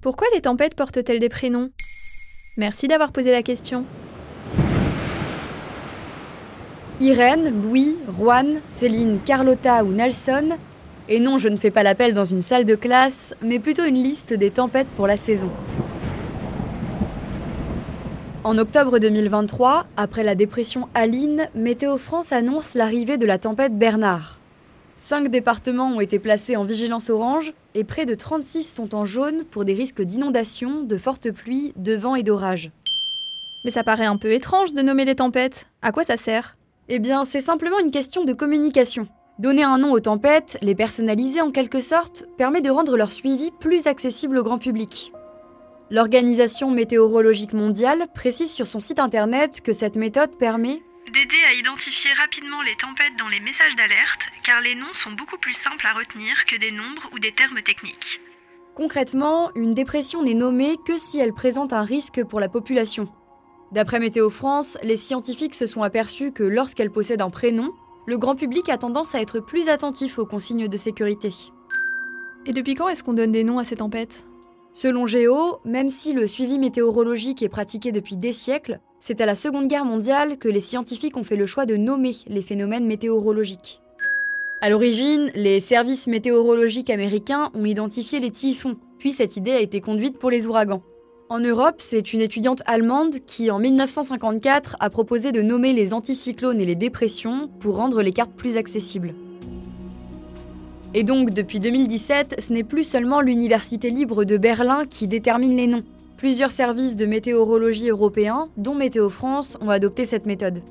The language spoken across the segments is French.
Pourquoi les tempêtes portent-elles des prénoms? Merci d'avoir posé la question. Irène, Louis, Juan, Céline, Carlotta ou Nelson. Et non, je ne fais pas l'appel dans une salle de classe, mais plutôt une liste des tempêtes pour la saison. En octobre 2023, après la dépression Aline, Météo France annonce l'arrivée de la tempête Bernard. Cinq départements ont été placés en vigilance orange et près de 36 sont en jaune pour des risques d'inondation, de fortes pluies, de vent et d'orage. Mais ça paraît un peu étrange de nommer les tempêtes. À quoi ça sert? Eh bien, c'est simplement une question de communication. Donner un nom aux tempêtes, les personnaliser en quelque sorte, permet de rendre leur suivi plus accessible au grand public. L'Organisation météorologique mondiale précise sur son site internet que cette méthode permet d'aider à identifier rapidement les tempêtes dans les messages d'alerte, car les noms sont beaucoup plus simples à retenir que des nombres ou des termes techniques. Concrètement, une dépression n'est nommée que si elle présente un risque pour la population. D'après Météo France, les scientifiques se sont aperçus que lorsqu'elle possède un prénom, le grand public a tendance à être plus attentif aux consignes de sécurité. Et depuis quand est-ce qu'on donne des noms à ces tempêtes? Selon Géo, même si le suivi météorologique est pratiqué depuis des siècles, c'est à la Seconde Guerre mondiale que les scientifiques ont fait le choix de nommer les phénomènes météorologiques. À l'origine, les services météorologiques américains ont identifié les typhons, puis cette idée a été conduite pour les ouragans. En Europe, c'est une étudiante allemande qui, en 1954, a proposé de nommer les anticyclones et les dépressions pour rendre les cartes plus accessibles. Et donc, depuis 2017, ce n'est plus seulement l'Université libre de Berlin qui détermine les noms. Plusieurs services de météorologie européens, dont Météo France, ont adopté cette méthode.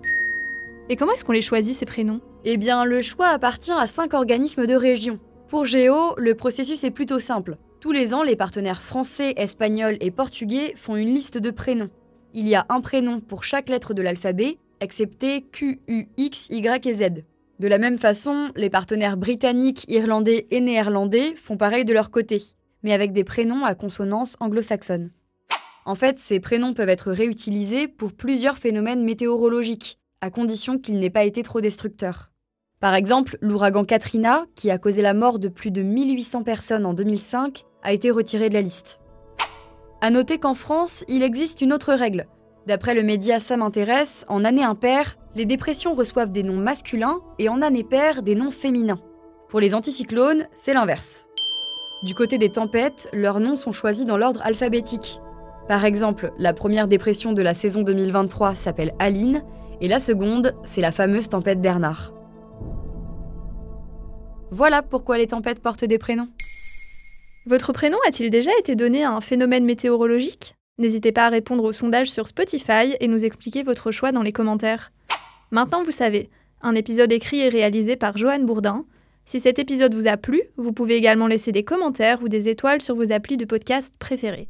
Et comment est-ce qu'on les choisit, ces prénoms? Eh bien, le choix appartient à cinq organismes de région. Pour Géo, le processus est plutôt simple. Tous les ans, les partenaires français, espagnols et portugais font une liste de prénoms. Il y a un prénom pour chaque lettre de l'alphabet, excepté Q, U, X, Y et Z. De la même façon, les partenaires britanniques, irlandais et néerlandais font pareil de leur côté, mais avec des prénoms à consonance anglo-saxonne. En fait, ces prénoms peuvent être réutilisés pour plusieurs phénomènes météorologiques, à condition qu'ils n'aient pas été trop destructeurs. Par exemple, l'ouragan Katrina, qui a causé la mort de plus de 1800 personnes en 2005, a été retiré de la liste. À noter qu'en France, il existe une autre règle. D'après le média Ça m'intéresse, en année impaire, les dépressions reçoivent des noms masculins et en année paire des noms féminins. Pour les anticyclones, c'est l'inverse. Du côté des tempêtes, leurs noms sont choisis dans l'ordre alphabétique. Par exemple, la première dépression de la saison 2023 s'appelle Aline et la seconde, c'est la fameuse tempête Bernard. Voilà pourquoi les tempêtes portent des prénoms. Votre prénom a-t-il déjà été donné à un phénomène météorologique? N'hésitez pas à répondre au sondage sur Spotify et nous expliquer votre choix dans les commentaires. Maintenant, vous savez, un épisode écrit et réalisé par Joanne Bourdin. Si cet épisode vous a plu, vous pouvez également laisser des commentaires ou des étoiles sur vos applis de podcast préférés.